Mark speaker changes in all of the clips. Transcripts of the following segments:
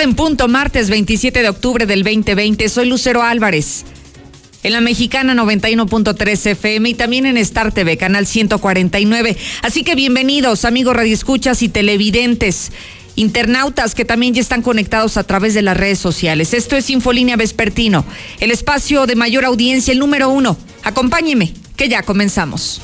Speaker 1: en punto, martes 27 de octubre del 2020. Soy Lucero Álvarez. En la mexicana 91.3 FM y también en Star TV, canal 149. Así que bienvenidos, amigos radioescuchas y televidentes, internautas que también ya están conectados a través de las redes sociales. Esto es Infolínea Vespertino, el espacio de mayor audiencia, el número uno. Acompáñeme, que ya comenzamos.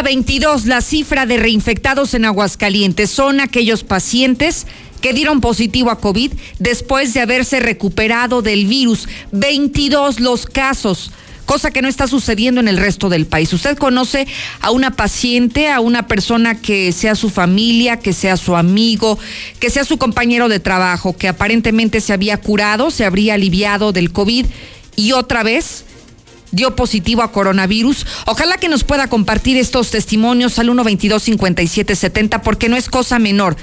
Speaker 1: Sube a 22 la cifra de reinfectados en Aguascalientes. Son aquellos pacientes que dieron positivo a COVID después de haberse recuperado del virus. 22 los casos cosa que no está sucediendo en el resto del país. ¿Usted conoce a una paciente, a una persona que sea su familia, que sea su amigo, que sea su compañero de trabajo, que aparentemente se había curado, se habría aliviado del COVID y otra vez dio positivo a coronavirus. Ojalá que nos pueda compartir estos testimonios al 122-5770 porque no es cosa menor.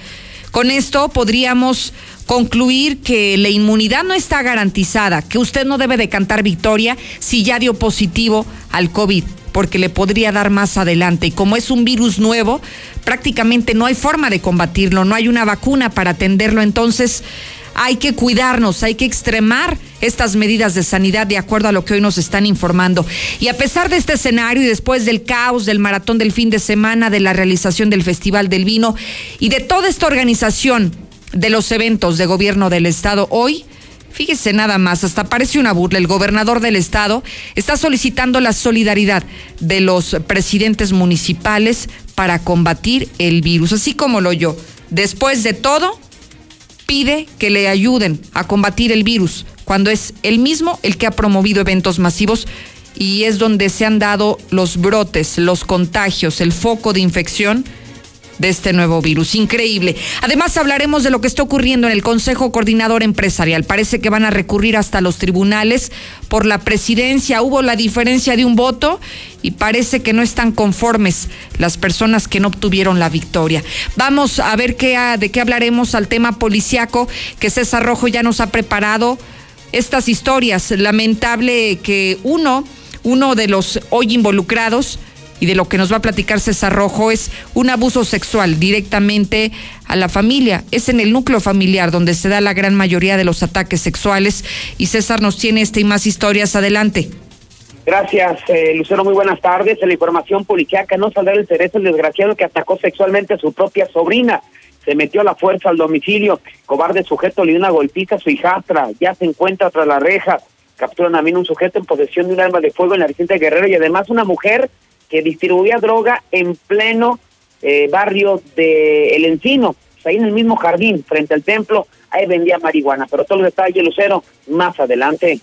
Speaker 1: Con esto podríamos concluir que la inmunidad no está garantizada, que usted no debe de cantar victoria si ya dio positivo al COVID, porque le podría dar más adelante. Y como es un virus nuevo, prácticamente no hay forma de combatirlo, no hay una vacuna para atenderlo. Entonces, hay que cuidarnos, hay que extremar estas medidas de sanidad de acuerdo a lo que hoy nos están informando. Y a pesar de este escenario y después del caos del maratón del fin de semana, de la realización del Festival del Vino y de toda esta organización de los eventos de gobierno del Estado hoy, Fíjese nada más, hasta parece una burla. El gobernador del estado está solicitando la solidaridad de los presidentes municipales para combatir el virus, así como lo yo. Después de todo, pide que le ayuden a combatir el virus, cuando es el mismo el que ha promovido eventos masivos y es donde se han dado los brotes, los contagios, el foco de infección de este nuevo virus. Increíble. Además hablaremos de lo que está ocurriendo en el Consejo Coordinador Empresarial. Parece que van a recurrir hasta los tribunales por la presidencia. Hubo la diferencia de un voto y parece que no están conformes las personas que no obtuvieron la victoria. Vamos a ver qué, de qué hablaremos al tema policiaco que César Rojo ya nos ha preparado. Estas historias, lamentable que uno, uno de los hoy involucrados, y de lo que nos va a platicar César Rojo es un abuso sexual directamente a la familia. Es en el núcleo familiar donde se da la gran mayoría de los ataques sexuales y César nos tiene esta y más historias. Adelante.
Speaker 2: Gracias, eh, Lucero. Muy buenas tardes. En la información policiaca no saldrá el cerezo el desgraciado que atacó sexualmente a su propia sobrina. Se metió a la fuerza al domicilio. Cobarde sujeto le dio una golpiza a su hijastra. Ya se encuentra tras la reja. Capturan también un sujeto en posesión de un arma de fuego en la reciente Guerrero y además una mujer que distribuía droga en pleno eh, barrio de El Encino, ahí en el mismo jardín, frente al templo, ahí vendía marihuana. Pero todo los detalles, Lucero, más adelante.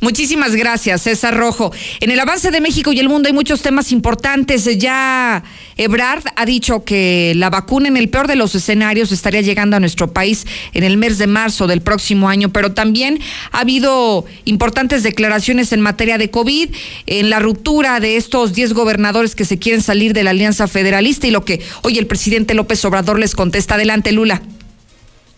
Speaker 1: Muchísimas gracias, César Rojo. En el avance de México y el mundo hay muchos temas importantes. Ya Ebrard ha dicho que la vacuna en el peor de los escenarios estaría llegando a nuestro país en el mes de marzo del próximo año, pero también ha habido importantes declaraciones en materia de COVID, en la ruptura de estos 10 gobernadores que se quieren salir de la Alianza Federalista y lo que hoy el presidente López Obrador les contesta. Adelante, Lula.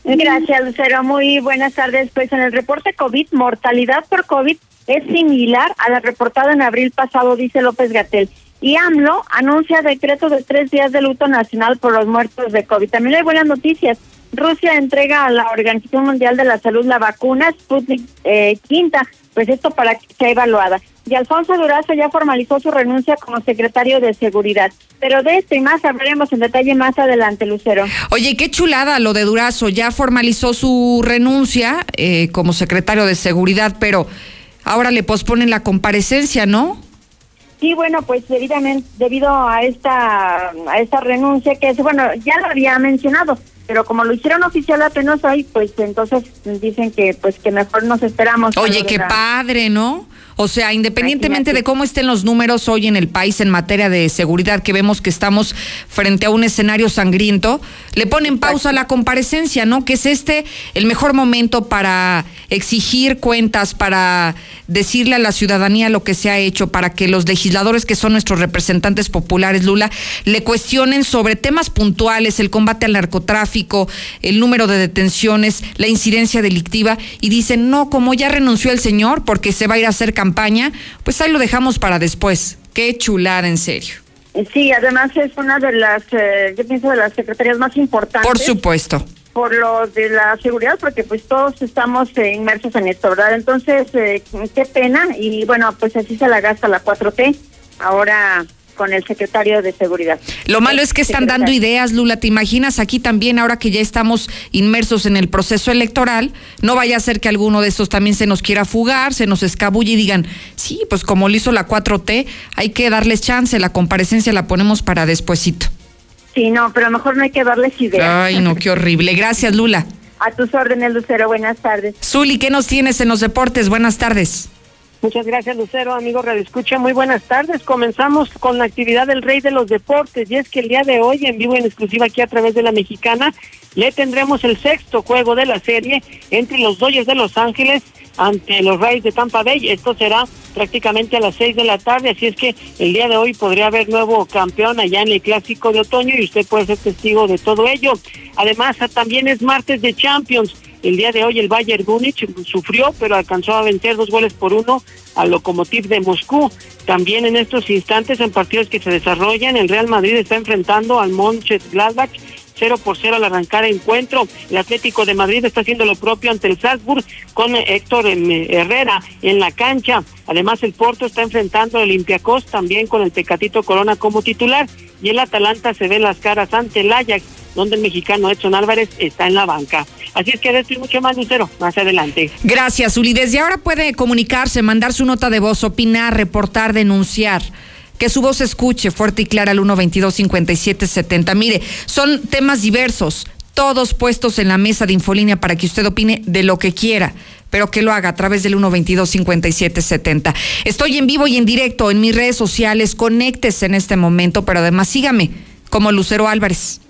Speaker 3: Gracias, Lucero. Muy buenas tardes. Pues en el reporte COVID, mortalidad por COVID es similar a la reportada en abril pasado, dice López Gatel. Y AMLO anuncia decreto de tres días de luto nacional por los muertos de COVID. También hay buenas noticias. Rusia entrega a la Organización Mundial de la Salud la vacuna Sputnik eh, quinta, pues esto para que sea evaluada y Alfonso Durazo ya formalizó su renuncia como secretario de Seguridad. Pero de esto y más hablaremos en detalle más adelante, Lucero.
Speaker 1: Oye, qué chulada lo de Durazo. Ya formalizó su renuncia eh, como secretario de Seguridad, pero ahora le posponen la comparecencia, ¿no?
Speaker 3: Sí, bueno, pues debidamente, debido a esta, a esta renuncia que es, bueno, ya lo había mencionado, pero como lo hicieron oficial apenas hoy, pues entonces dicen que pues que mejor nos esperamos.
Speaker 1: Oye, qué padre, ¿no? O sea, independientemente de cómo estén los números hoy en el país en materia de seguridad, que vemos que estamos frente a un escenario sangriento, le ponen pausa a la comparecencia, ¿no? Que es este el mejor momento para exigir cuentas, para decirle a la ciudadanía lo que se ha hecho, para que los legisladores que son nuestros representantes populares, Lula, le cuestionen sobre temas puntuales, el combate al narcotráfico, el número de detenciones, la incidencia delictiva, y dicen, no, como ya renunció el señor, porque se va a ir a hacer campaña, pues ahí lo dejamos para después. Qué chulada, en serio.
Speaker 3: Sí, además es una de las, eh, yo pienso, de las secretarías más importantes.
Speaker 1: Por supuesto.
Speaker 3: Por lo de la seguridad, porque pues todos estamos eh, inmersos en esto, ¿verdad? Entonces, eh, qué pena, y bueno, pues así se la gasta la 4T. Ahora con el secretario de Seguridad.
Speaker 1: Lo malo es que están dando ideas, Lula. ¿Te imaginas aquí también, ahora que ya estamos inmersos en el proceso electoral, no vaya a ser que alguno de estos también se nos quiera fugar, se nos escabulle y digan, sí, pues como lo hizo la 4T, hay que darles chance, la comparecencia la ponemos para despuesito.
Speaker 3: Sí, no, pero mejor no hay que darles ideas.
Speaker 1: Ay, no, qué horrible. Gracias, Lula.
Speaker 3: A tus órdenes, Lucero. Buenas tardes.
Speaker 1: Zuli, ¿qué nos tienes en los deportes? Buenas tardes.
Speaker 4: Muchas gracias, Lucero, amigo Radio Escucha. Muy buenas tardes. Comenzamos con la actividad del Rey de los Deportes. Y es que el día de hoy, en vivo en exclusiva aquí a través de la Mexicana, le tendremos el sexto juego de la serie entre los Dodgers de Los Ángeles ante los Rays de Tampa Bay. Esto será prácticamente a las seis de la tarde, así es que el día de hoy podría haber nuevo campeón allá en el Clásico de Otoño y usted puede ser testigo de todo ello. Además, también es martes de Champions. El día de hoy el Bayern Múnich sufrió, pero alcanzó a vencer dos goles por uno al Lokomotiv de Moscú. También en estos instantes, en partidos que se desarrollan, el Real Madrid está enfrentando al Mönchengladbach 0 por 0 al arrancar el encuentro. El Atlético de Madrid está haciendo lo propio ante el Salzburg con Héctor Herrera en la cancha. Además, el Porto está enfrentando al Olympiacos también con el Tecatito Corona como titular. Y el Atalanta se ve las caras ante el Ajax, donde el mexicano Edson Álvarez está en la banca. Así es que de esto y mucho más, Lucero, más adelante.
Speaker 1: Gracias, Uli. Desde ahora puede comunicarse, mandar su nota de voz, opinar, reportar, denunciar que su voz escuche fuerte y clara al 122-5770. Mire, son temas diversos, todos puestos en la mesa de Infolínea para que usted opine de lo que quiera pero que lo haga a través del 122-5770. Estoy en vivo y en directo en mis redes sociales. Conéctese en este momento, pero además sígame como Lucero Álvarez.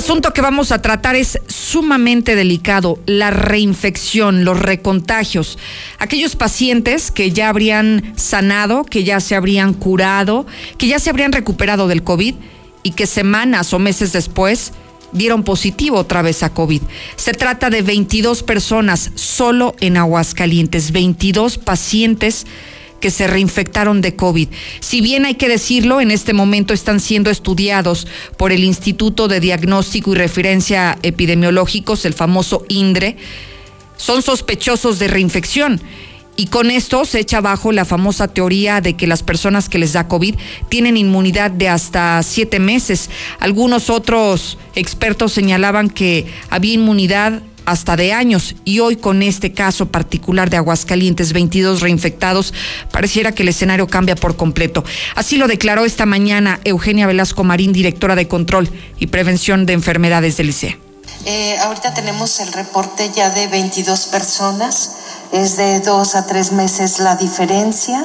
Speaker 1: Asunto que vamos a tratar es sumamente delicado, la reinfección, los recontagios. Aquellos pacientes que ya habrían sanado, que ya se habrían curado, que ya se habrían recuperado del COVID y que semanas o meses después dieron positivo otra vez a COVID. Se trata de 22 personas solo en Aguascalientes, 22 pacientes que se reinfectaron de COVID. Si bien hay que decirlo, en este momento están siendo estudiados por el Instituto de Diagnóstico y Referencia Epidemiológicos, el famoso INDRE, son sospechosos de reinfección. Y con esto se echa abajo la famosa teoría de que las personas que les da COVID tienen inmunidad de hasta siete meses. Algunos otros expertos señalaban que había inmunidad hasta de años. Y hoy con este caso particular de Aguascalientes, 22 reinfectados, pareciera que el escenario cambia por completo. Así lo declaró esta mañana Eugenia Velasco Marín, directora de Control y Prevención de Enfermedades del ICE.
Speaker 5: Eh, ahorita tenemos el reporte ya de 22 personas es de dos a tres meses la diferencia.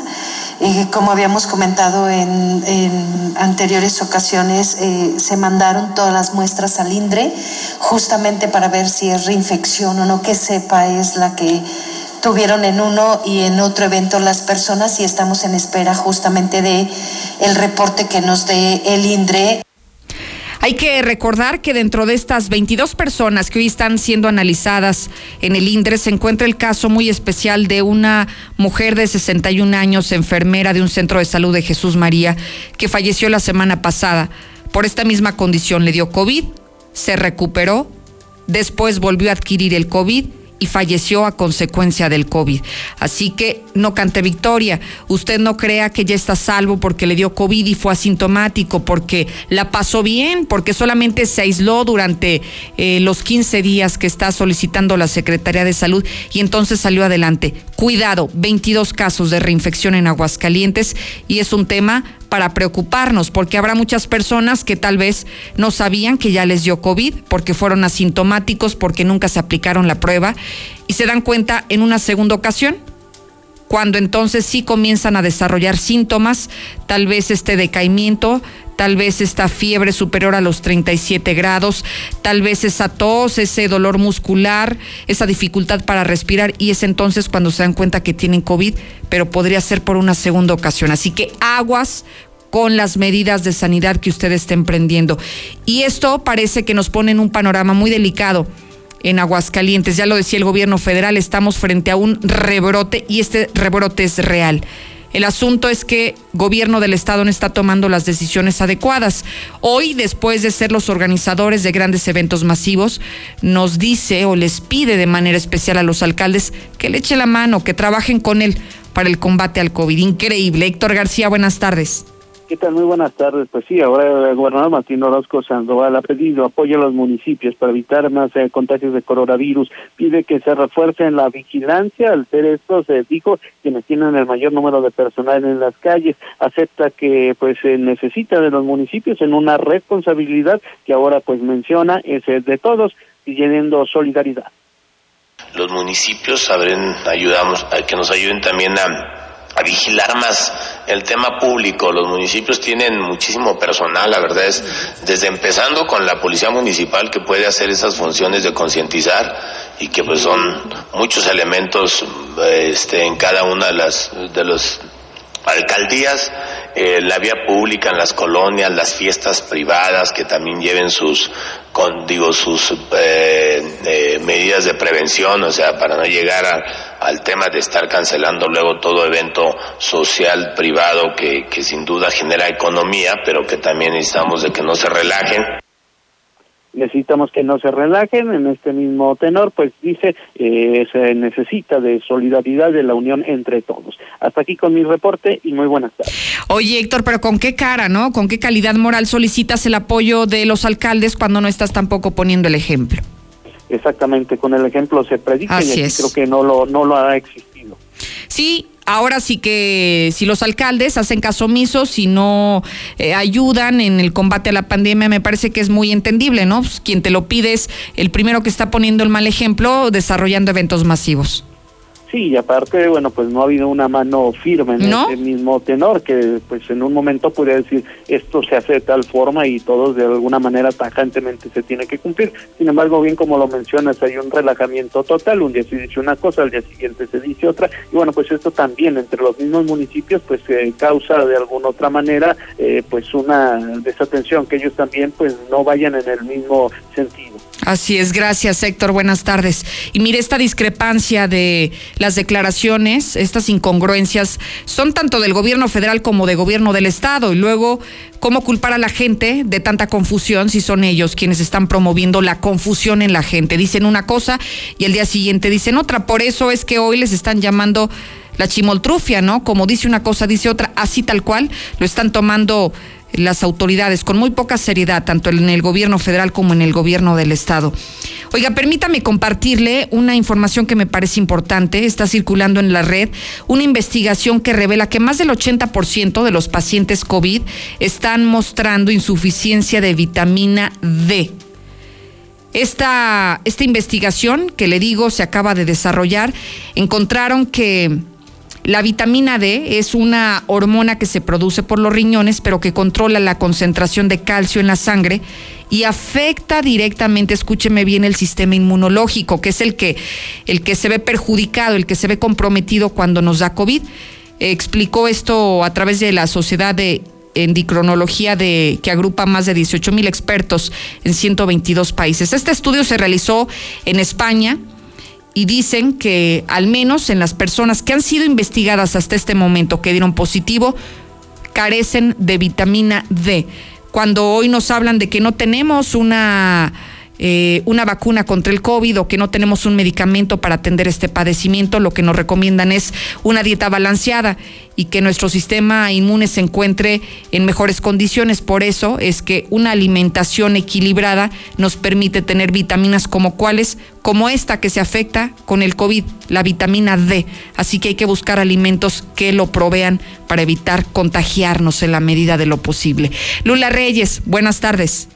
Speaker 5: Eh, como habíamos comentado en, anteriores ocasiones, eh, se mandaron todas las muestras al INDRE justamente para ver si es reinfección o no, que sepa es la que tuvieron en uno y en otro evento las personas y estamos en espera justamente de el reporte que nos dé el INDRE.
Speaker 1: Hay que recordar que dentro de estas 22 personas que hoy están siendo analizadas en el INDRE se encuentra el caso muy especial de una mujer de 61 años, enfermera de un centro de salud de Jesús María, que falleció la semana pasada. Por esta misma condición le dio COVID, se recuperó, después volvió a adquirir el COVID y falleció a consecuencia del COVID. Así que no cante victoria. Usted no crea que ya está salvo porque le dio COVID y fue asintomático, porque la pasó bien, porque solamente se aisló durante eh, los 15 días que está solicitando la Secretaría de Salud y entonces salió adelante. Cuidado, 22 casos de reinfección en Aguascalientes y es un tema para preocuparnos, porque habrá muchas personas que tal vez no sabían que ya les dio COVID, porque fueron asintomáticos, porque nunca se aplicaron la prueba y se dan cuenta en una segunda ocasión cuando entonces sí comienzan a desarrollar síntomas, tal vez este decaimiento, tal vez esta fiebre superior a los 37 grados, tal vez esa tos, ese dolor muscular, esa dificultad para respirar y es entonces cuando se dan cuenta que tienen COVID, pero podría ser por una segunda ocasión. Así que aguas con las medidas de sanidad que usted está emprendiendo. Y esto parece que nos pone en un panorama muy delicado en Aguascalientes. Ya lo decía el gobierno federal, estamos frente a un rebrote y este rebrote es real. El asunto es que gobierno del estado no está tomando las decisiones adecuadas. Hoy, después de ser los organizadores de grandes eventos masivos, nos dice o les pide de manera especial a los alcaldes que le echen la mano, que trabajen con él para el combate al COVID. Increíble. Héctor García, buenas tardes.
Speaker 6: ¿Qué tal? Muy buenas tardes. Pues sí, ahora el gobernador Martín Orozco Sandoval ha pedido apoyo a los municipios para evitar más eh, contagios de coronavirus. Pide que se refuerce en la vigilancia. Al ser esto, se dijo quienes tienen el mayor número de personal en las calles. Acepta que pues se necesita de los municipios en una responsabilidad que ahora pues menciona es el de todos, pidiendo solidaridad.
Speaker 7: Los municipios saben, ayudamos, a que nos ayuden también a a vigilar más el tema público. Los municipios tienen muchísimo personal, la verdad es, desde empezando con la policía municipal que puede hacer esas funciones de concientizar y que pues son muchos elementos este, en cada una de las de los alcaldías, eh, la vía pública en las colonias, las fiestas privadas que también lleven sus, con, digo, sus eh, eh, medidas de prevención, o sea, para no llegar al tema de estar cancelando luego todo evento social privado que, que sin duda genera economía, pero que también necesitamos de que no se relajen
Speaker 6: necesitamos que no se relajen en este mismo tenor, pues dice, eh, se necesita de solidaridad, de la unión entre todos. Hasta aquí con mi reporte y muy buenas tardes.
Speaker 1: Oye, Héctor, pero ¿con qué cara, no? ¿Con qué calidad moral solicitas el apoyo de los alcaldes cuando no estás tampoco poniendo el ejemplo?
Speaker 6: Exactamente, con el ejemplo se predica y creo que no lo, no lo ha existido.
Speaker 1: Sí, ahora sí que si los alcaldes hacen caso omiso, si no eh, ayudan en el combate a la pandemia, me parece que es muy entendible, ¿no? Pues, quien te lo pide es el primero que está poniendo el mal ejemplo desarrollando eventos masivos.
Speaker 6: Sí, y aparte, bueno, pues no ha habido una mano firme en ese mismo tenor, que pues en un momento podría decir esto se hace de tal forma y todos de alguna manera tajantemente se tiene que cumplir. Sin embargo, bien como lo mencionas, hay un relajamiento total, un día se dice una cosa, al día siguiente se dice otra, y bueno, pues esto también entre los mismos municipios pues eh, causa de alguna otra manera eh, pues una desatención, que ellos también pues no vayan en el mismo sentido.
Speaker 1: Así es, gracias Héctor, buenas tardes. Y mire, esta discrepancia de las declaraciones, estas incongruencias, son tanto del gobierno federal como de gobierno del Estado. Y luego, ¿cómo culpar a la gente de tanta confusión si son ellos quienes están promoviendo la confusión en la gente? Dicen una cosa y el día siguiente dicen otra. Por eso es que hoy les están llamando la chimoltrufia, ¿no? Como dice una cosa, dice otra, así tal cual, lo están tomando las autoridades con muy poca seriedad, tanto en el gobierno federal como en el gobierno del estado. Oiga, permítame compartirle una información que me parece importante. Está circulando en la red una investigación que revela que más del 80% de los pacientes COVID están mostrando insuficiencia de vitamina D. Esta, esta investigación que le digo se acaba de desarrollar, encontraron que la vitamina D es una hormona que se produce por los riñones, pero que controla la concentración de calcio en la sangre y afecta directamente, escúcheme bien, el sistema inmunológico, que es el que, el que se ve perjudicado, el que se ve comprometido cuando nos da COVID. explicó esto a través de la Sociedad de Endocrinología de, que agrupa más de 18 mil expertos en 122 países. Este estudio se realizó en España y dicen que al menos en las personas que han sido investigadas hasta este momento que dieron positivo, carecen de vitamina D. Cuando hoy nos hablan de que no tenemos una eh, una vacuna contra el COVID o que no tenemos un medicamento para atender este padecimiento, lo que nos recomiendan es una dieta balanceada y que nuestro sistema inmune se encuentre en mejores condiciones. Por eso es que una alimentación equilibrada nos permite tener vitaminas como cuáles, como esta que se afecta con el COVID, la vitamina D. Así que hay que buscar alimentos que lo provean para evitar contagiarnos en la medida de lo posible. Lula Reyes, buenas tardes.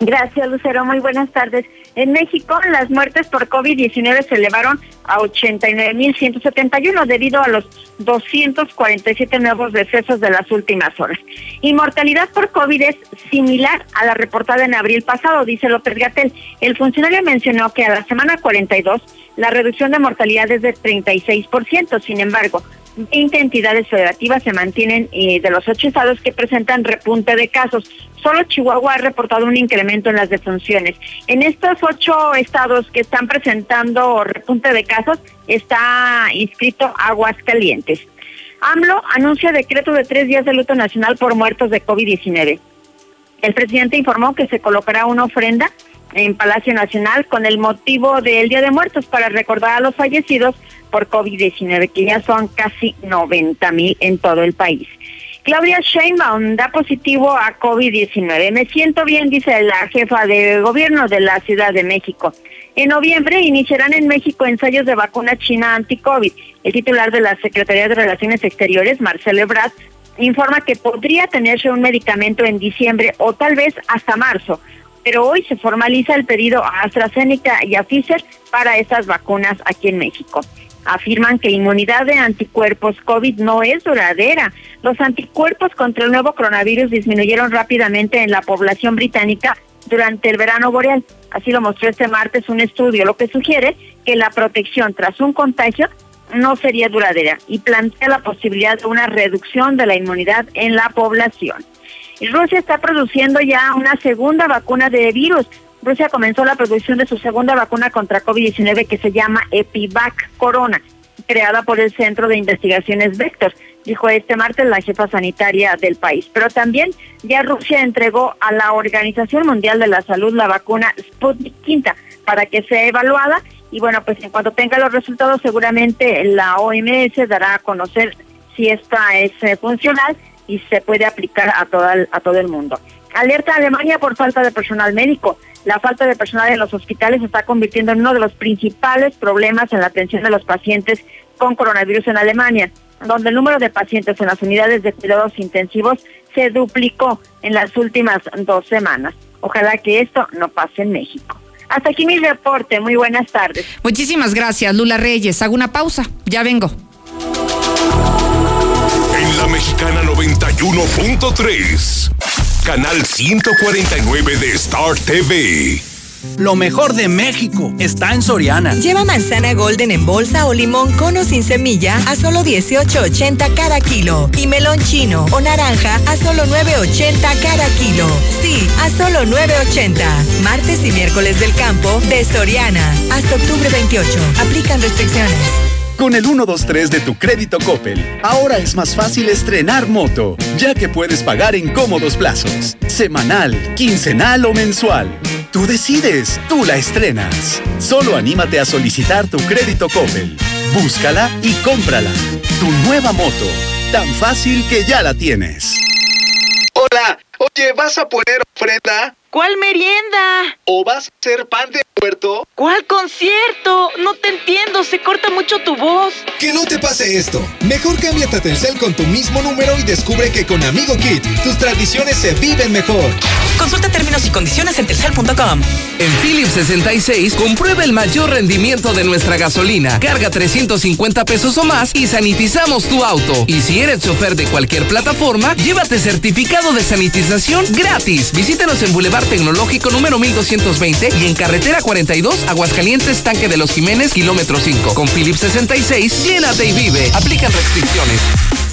Speaker 3: Gracias, Lucero. Muy buenas tardes. En México, las muertes por COVID-19 se elevaron a 89.171 debido a los 247 nuevos decesos de las últimas horas. Y mortalidad por COVID es similar a la reportada en abril pasado, dice López Gatel. El funcionario mencionó que a la semana 42 la reducción de mortalidad es de 36%. Sin embargo, 20 entidades federativas se mantienen eh, de los ocho estados que presentan repunte de casos. Solo Chihuahua ha reportado un incremento en las defunciones. En estos ocho estados que están presentando repunte de casos está inscrito Aguascalientes. AMLO anuncia decreto de tres días de luto nacional por muertos de COVID-19. El presidente informó que se colocará una ofrenda en Palacio Nacional con el motivo del Día de Muertos para recordar a los fallecidos por COVID-19, que ya son casi 90 mil en todo el país. Claudia Sheinbaum da positivo a COVID-19. Me siento bien, dice la jefa de gobierno de la Ciudad de México. En noviembre iniciarán en México ensayos de vacuna china anti-COVID. El titular de la Secretaría de Relaciones Exteriores, Marcelo Ebrard, informa que podría tenerse un medicamento en diciembre o tal vez hasta marzo pero hoy se formaliza el pedido a AstraZeneca y a Pfizer para estas vacunas aquí en México. Afirman que inmunidad de anticuerpos COVID no es duradera. Los anticuerpos contra el nuevo coronavirus disminuyeron rápidamente en la población británica durante el verano boreal. Así lo mostró este martes un estudio, lo que sugiere que la protección tras un contagio no sería duradera y plantea la posibilidad de una reducción de la inmunidad en la población. Rusia está produciendo ya una segunda vacuna de virus. Rusia comenzó la producción de su segunda vacuna contra COVID-19 que se llama Epivac Corona, creada por el Centro de Investigaciones Vector, dijo este martes la jefa sanitaria del país. Pero también ya Rusia entregó a la Organización Mundial de la Salud la vacuna Sputnik V para que sea evaluada y bueno, pues en cuanto tenga los resultados seguramente la OMS dará a conocer si esta es eh, funcional y se puede aplicar a, toda, a todo el mundo. Alerta Alemania por falta de personal médico. La falta de personal en los hospitales se está convirtiendo en uno de los principales problemas en la atención de los pacientes con coronavirus en Alemania, donde el número de pacientes en las unidades de cuidados intensivos se duplicó en las últimas dos semanas. Ojalá que esto no pase en México. Hasta aquí mi reporte. Muy buenas tardes.
Speaker 1: Muchísimas gracias, Lula Reyes. Hago una pausa. Ya vengo.
Speaker 8: Mexicana 91.3. Canal 149 de Star TV.
Speaker 9: Lo mejor de México está en Soriana.
Speaker 10: Lleva manzana golden en bolsa o limón cono sin semilla a solo 18.80 cada kilo. Y melón chino o naranja a solo 9.80 cada kilo. Sí, a solo 9.80. Martes y miércoles del campo de Soriana. Hasta octubre 28. Aplican restricciones.
Speaker 11: Con el 123 de tu crédito Coppel, ahora es más fácil estrenar moto, ya que puedes pagar en cómodos plazos, semanal, quincenal o mensual. Tú decides, tú la estrenas. Solo anímate a solicitar tu crédito Coppel. Búscala y cómprala. Tu nueva moto, tan fácil que ya la tienes.
Speaker 12: Hola, oye, ¿vas a poner ofrenda?
Speaker 13: ¿Cuál merienda?
Speaker 12: ¿O vas a hacer pan de puerto?
Speaker 13: ¿Cuál concierto? No te entiendo, se corta mucho tu voz.
Speaker 14: Que no te pase esto. Mejor cámbiate a Telcel con tu mismo número y descubre que con Amigo Kit tus tradiciones se viven mejor.
Speaker 13: Consulta términos y condiciones en telcel.com.
Speaker 15: En Philips 66, comprueba el mayor rendimiento de nuestra gasolina. Carga 350 pesos o más y sanitizamos tu auto. Y si eres chofer de cualquier plataforma, llévate certificado de sanitización gratis. Visítanos en Boulevard Tecnológico número 1220 y en Carretera 42, Aguascalientes, Tanque de los Jiménez, kilómetro 5. Con Philips 66, llénate y vive. Aplican restricciones.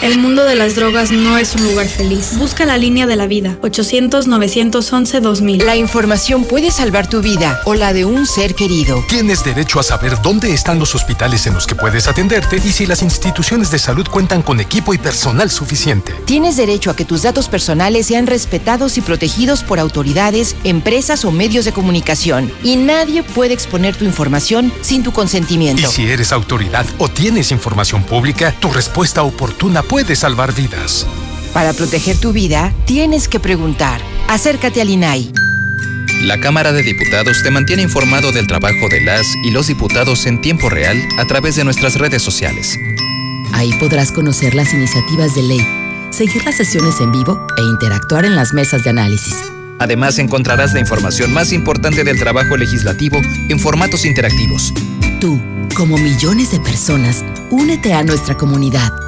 Speaker 16: El mundo de las drogas no es un lugar feliz. Busca la línea de la vida. 800-911-2000.
Speaker 17: La información puede salvar tu vida o la de un ser querido.
Speaker 18: Tienes derecho a saber dónde están los hospitales en los que puedes atenderte y si las instituciones de salud cuentan con equipo y personal suficiente.
Speaker 17: Tienes derecho a que tus datos personales sean respetados y protegidos por autoridades, empresas o medios de comunicación. Y nadie puede exponer tu información sin tu consentimiento.
Speaker 18: Y si eres autoridad o tienes información pública, tu respuesta oportuna puede salvar vidas.
Speaker 17: Para proteger tu vida, tienes que preguntar. Acércate al INAI.
Speaker 19: La Cámara de Diputados te mantiene informado del trabajo de las y los diputados en tiempo real a través de nuestras redes sociales.
Speaker 20: Ahí podrás conocer las iniciativas de ley, seguir las sesiones en vivo e interactuar en las mesas de análisis.
Speaker 19: Además encontrarás la información más importante del trabajo legislativo en formatos interactivos.
Speaker 20: Tú, como millones de personas, únete a nuestra comunidad.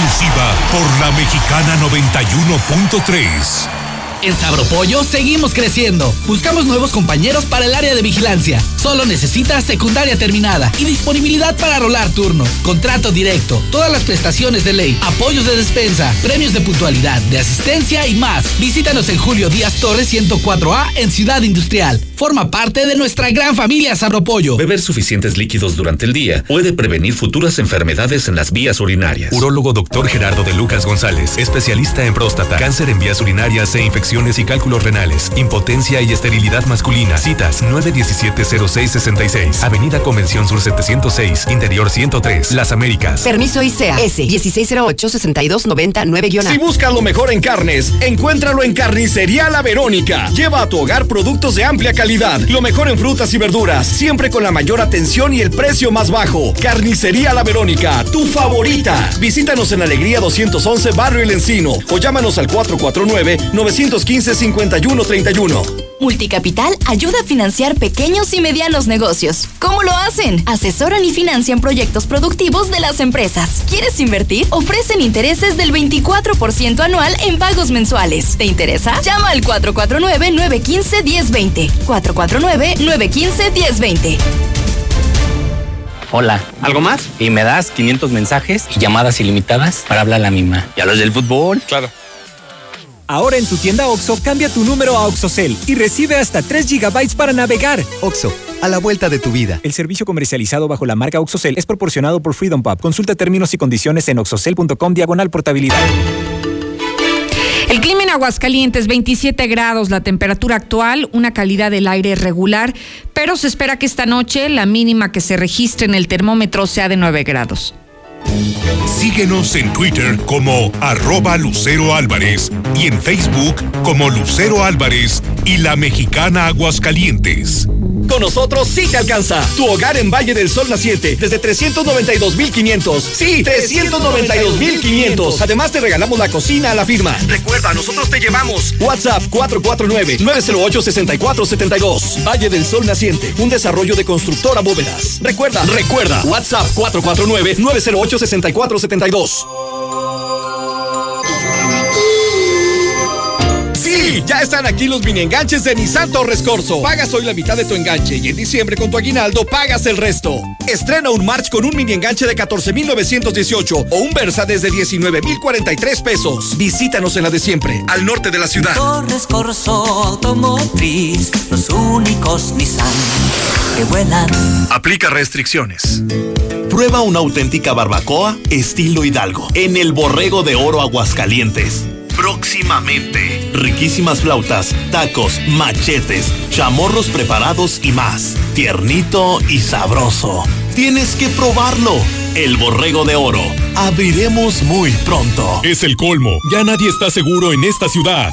Speaker 8: Exclusiva por la Mexicana 91.3.
Speaker 9: En Sabropollo seguimos creciendo. Buscamos nuevos compañeros para el área de vigilancia. Solo necesitas secundaria terminada y disponibilidad para rolar turno. Contrato directo, todas las prestaciones de ley, apoyos de despensa, premios de puntualidad, de asistencia y más. Visítanos en Julio Díaz Torres 104A en Ciudad Industrial. Forma parte de nuestra gran familia Sabropollo.
Speaker 21: Beber suficientes líquidos durante el día puede prevenir futuras enfermedades en las vías urinarias.
Speaker 8: Urólogo Dr. Gerardo de Lucas González, especialista en próstata, cáncer en vías urinarias e infecciones y cálculos renales, impotencia y esterilidad masculina. Citas 917-0666, Avenida Convención Sur 706, Interior 103, Las Américas.
Speaker 17: Permiso ICEA S 1608-6299
Speaker 22: Si buscas lo mejor en carnes, encuéntralo en Carnicería La Verónica. Lleva a tu hogar productos de amplia calidad, lo mejor en frutas y verduras, siempre con la mayor atención y el precio más bajo. Carnicería La Verónica, tu favorita. Visítanos en Alegría 211 Barrio El Encino o llámanos al 449 900 155131.
Speaker 23: Multicapital ayuda a financiar pequeños y medianos negocios. ¿Cómo lo hacen? Asesoran y financian proyectos productivos de las empresas. ¿Quieres invertir? Ofrecen intereses del 24% anual en pagos mensuales. ¿Te interesa? Llama al 449-915-1020. 449-915-1020.
Speaker 24: Hola. ¿Algo más? Y me das 500 mensajes y llamadas ilimitadas para hablar a la misma. ¿Y a los del fútbol?
Speaker 25: Claro. Ahora en tu tienda OXO, cambia tu número a OXOCEL y recibe hasta 3 GB para navegar.
Speaker 26: OXO, a la vuelta de tu vida.
Speaker 25: El servicio comercializado bajo la marca OXOCEL es proporcionado por Freedom Pub. Consulta términos y condiciones en oxocel.com diagonal portabilidad.
Speaker 1: El clima en Aguascalientes, 27 grados, la temperatura actual, una calidad del aire regular, pero se espera que esta noche la mínima que se registre en el termómetro sea de 9 grados.
Speaker 8: Síguenos en Twitter como arroba Lucero Álvarez y en Facebook como Lucero Álvarez y la mexicana Aguascalientes.
Speaker 22: Con nosotros sí te alcanza. Tu hogar en Valle del Sol Naciente desde 392.500. Sí, 392.500. Además te regalamos la cocina a la firma. Recuerda, nosotros te llevamos. WhatsApp 449-908-6472. Valle del Sol Naciente, un desarrollo de constructora bóvedas. Recuerda, recuerda. WhatsApp 449-908-6472. Sí, ya están aquí los mini enganches de Nissan Torres Corso. Pagas hoy la mitad de tu enganche y en diciembre con tu aguinaldo pagas el resto. Estrena un March con un mini enganche de 14,918 o un Versa desde 19,043 pesos. Visítanos en la de siempre, al norte de la ciudad.
Speaker 27: Torres Corso Automotriz, los únicos Nissan que vuelan.
Speaker 22: Aplica restricciones. Prueba una auténtica barbacoa estilo Hidalgo en el Borrego de Oro Aguascalientes. Próximamente. Riquísimas flautas, tacos, machetes, chamorros preparados y más. Tiernito y sabroso. Tienes que probarlo. El Borrego de Oro. Abriremos muy pronto.
Speaker 8: Es el colmo. Ya nadie está seguro en esta ciudad.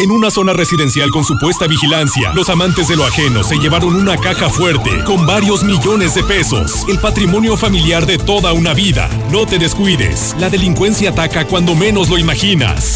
Speaker 28: En una zona residencial con supuesta vigilancia, los amantes de lo ajeno se llevaron una caja fuerte con varios millones de pesos. El patrimonio familiar de toda una vida. No te descuides. La delincuencia ataca cuando menos lo imaginas.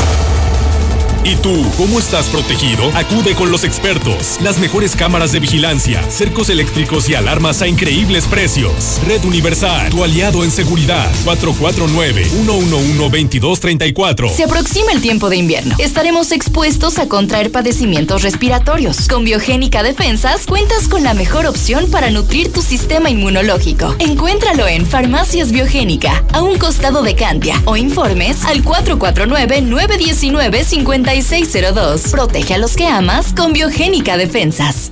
Speaker 28: ¿Y tú, cómo estás protegido? Acude con los expertos. Las mejores cámaras de vigilancia, cercos eléctricos y alarmas a increíbles precios. Red Universal, tu aliado en seguridad. 449-111-2234.
Speaker 23: Se aproxima el tiempo de invierno. Estaremos expuestos a contraer padecimientos respiratorios. Con Biogénica Defensas cuentas con la mejor opción para nutrir tu sistema inmunológico. Encuéntralo en Farmacias Biogénica, a un costado de Cantia, o informes al 449 919 50 602. Protege a los que amas con Biogénica Defensas.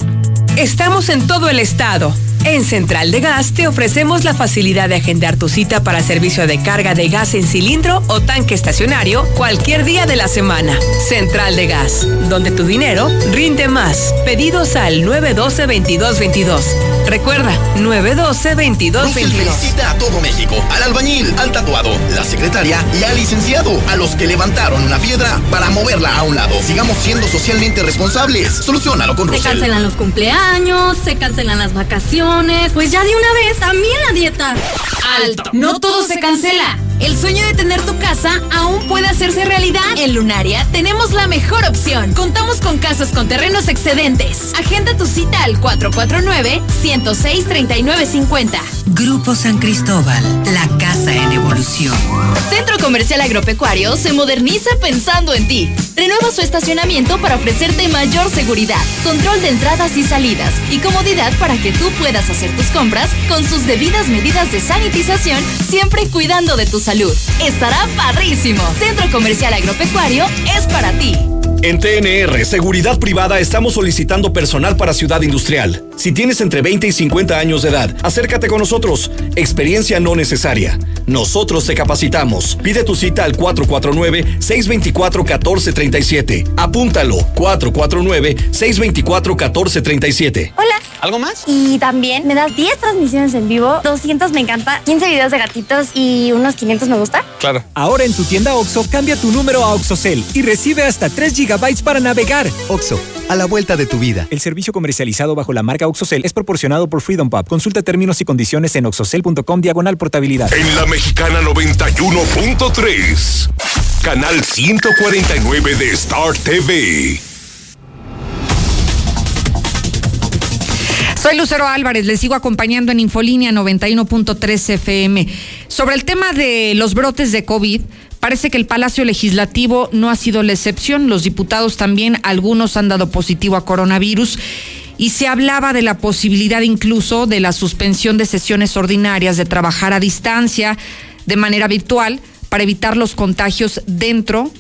Speaker 29: Estamos en todo el estado. En Central de Gas te ofrecemos la facilidad de agendar tu cita para servicio de carga de gas en cilindro o tanque estacionario cualquier día de la semana. Central de Gas, donde tu dinero rinde más. Pedidos al 912-2222. Recuerda, 912-2222.
Speaker 30: felicita a todo México, al albañil, al tatuado, la secretaria y al licenciado, a los que levantaron una piedra para moverla a un lado. Sigamos siendo socialmente responsables. Solucionalo con
Speaker 31: Se
Speaker 30: Rosel.
Speaker 31: cancelan los cumpleaños, se cancelan las vacaciones. Pues ya de una vez, también la dieta.
Speaker 23: Alto. No todo se cancela. El sueño de tener tu casa aún puede hacerse realidad. En Lunaria tenemos la mejor opción. Contamos con casas con terrenos excedentes. Agenda tu cita al 449-106-3950.
Speaker 17: Grupo San Cristóbal, la casa en evolución.
Speaker 23: Centro Comercial Agropecuario se moderniza pensando en ti. Renueva su estacionamiento para ofrecerte mayor seguridad, control de entradas y salidas y comodidad para que tú puedas hacer tus compras con sus debidas medidas de sanitización, siempre cuidando de tu salud. Estará padrísimo. Centro Comercial Agropecuario es para ti.
Speaker 22: En TNR Seguridad Privada estamos solicitando personal para Ciudad Industrial. Si tienes entre 20 y 50 años de edad, acércate con nosotros. Experiencia no necesaria. Nosotros te capacitamos. Pide tu cita al 449-624-1437. Apúntalo. 449-624-1437.
Speaker 32: Hola.
Speaker 22: ¿Algo más?
Speaker 32: Y también me das 10 transmisiones en vivo, 200 me encanta, 15 videos de gatitos y unos 500 me gusta.
Speaker 25: Claro. Ahora en tu tienda OXO, cambia tu número a OXOCEL y recibe hasta 3 GB para navegar.
Speaker 19: OXO, a la vuelta de tu vida.
Speaker 25: El servicio comercializado bajo la marca OXOCEL es proporcionado por Freedom Pub. Consulta términos y condiciones en oxocel.com diagonal portabilidad.
Speaker 33: En la mexicana 91.3. Canal 149 de Star TV.
Speaker 1: Soy Lucero Álvarez, les sigo acompañando en Infolínea 91.3 FM. Sobre el tema de los brotes de COVID, parece que el Palacio Legislativo no ha sido la excepción. Los diputados también, algunos han dado positivo a coronavirus. Y se hablaba de la posibilidad incluso de la suspensión de sesiones ordinarias, de trabajar a distancia, de manera virtual, para evitar los contagios dentro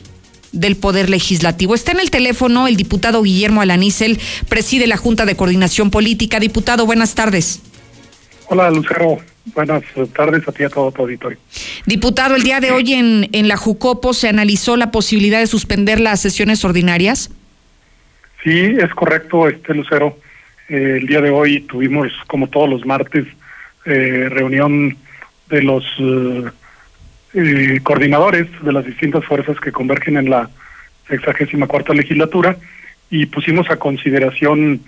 Speaker 1: del Poder Legislativo. Está en el teléfono el diputado Guillermo Alanícel, preside la Junta de Coordinación Política. Diputado, buenas tardes.
Speaker 34: Hola, Lucero. Buenas tardes a ti y a todo tu auditorio.
Speaker 1: Diputado, el día de hoy en, en la Jucopo se analizó la posibilidad de suspender las sesiones ordinarias.
Speaker 34: Sí, es correcto, este Lucero. Eh, el día de hoy tuvimos, como todos los martes, eh, reunión de los eh, eh, coordinadores de las distintas fuerzas que convergen en la sexagésima cuarta legislatura y pusimos a consideración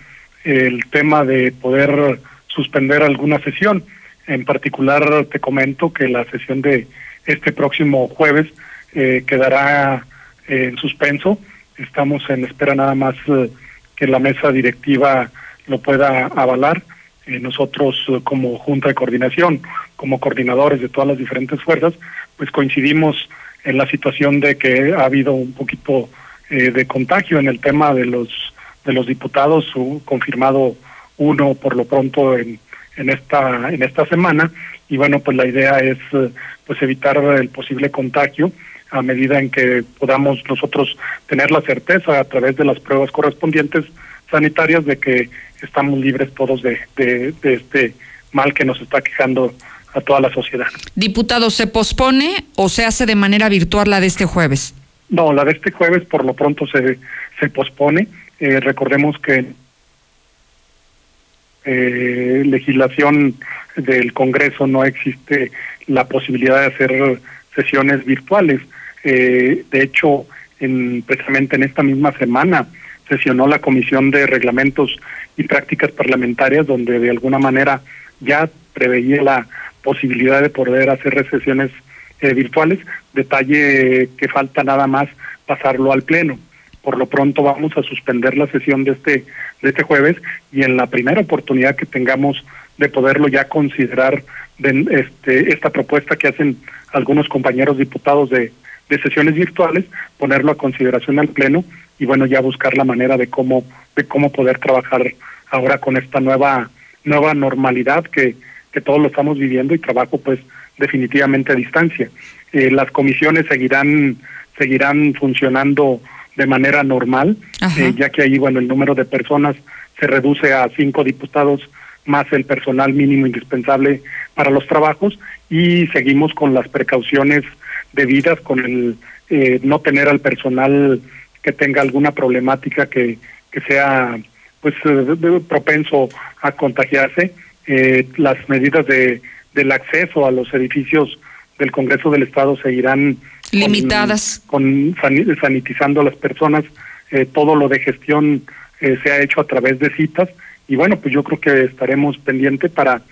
Speaker 34: el tema de poder suspender alguna sesión. En particular, te comento que la sesión de este próximo jueves eh, quedará eh, en suspenso. Estamos en espera nada más eh, que la mesa directiva lo pueda avalar. Eh, nosotros, como Junta de Coordinación, como coordinadores de todas las diferentes fuerzas, pues coincidimos en la situación de que ha habido un poquito de contagio en el tema de los de los diputados, confirmado uno por lo pronto en, en esta en esta semana y bueno pues la idea es eh, pues evitar el posible contagio a medida en que podamos nosotros tener la certeza a través de las pruebas correspondientes sanitarias de que estamos libres todos de, de, de este mal que nos está quejando a toda la sociedad.
Speaker 1: Diputado, ¿se pospone o se hace de manera virtual la de este jueves?
Speaker 34: No, la de este jueves por lo pronto se, se pospone. Eh, recordemos que eh, legislación del Congreso no existe la posibilidad de hacer sesiones virtuales. Eh, de hecho, en, precisamente en esta misma semana sesionó la Comisión de Reglamentos y Prácticas Parlamentarias, donde de alguna manera ya preveía la posibilidad de poder hacer recesiones eh, virtuales. Detalle que falta nada más pasarlo al Pleno. Por lo pronto vamos a suspender la sesión de este, de este jueves y en la primera oportunidad que tengamos de poderlo ya considerar de, este, esta propuesta que hacen algunos compañeros diputados de, de sesiones virtuales, ponerlo a consideración al Pleno y bueno, ya buscar la manera de cómo, de cómo poder trabajar ahora con esta nueva, nueva normalidad que, que todos lo estamos viviendo y trabajo pues definitivamente a distancia. Eh, las comisiones seguirán, seguirán funcionando de manera normal, eh, ya que ahí, bueno, el número de personas se reduce a cinco diputados más el personal mínimo indispensable para los trabajos y seguimos con las precauciones debidas, con el eh, no tener al personal que tenga alguna problemática que, que sea pues eh, propenso a contagiarse, eh, las medidas de del acceso a los edificios del Congreso del Estado seguirán
Speaker 1: limitadas
Speaker 34: con, sanitizando a las personas, eh, todo lo de gestión se ha hecho a través de citas y bueno, pues yo creo que estaremos pendientes para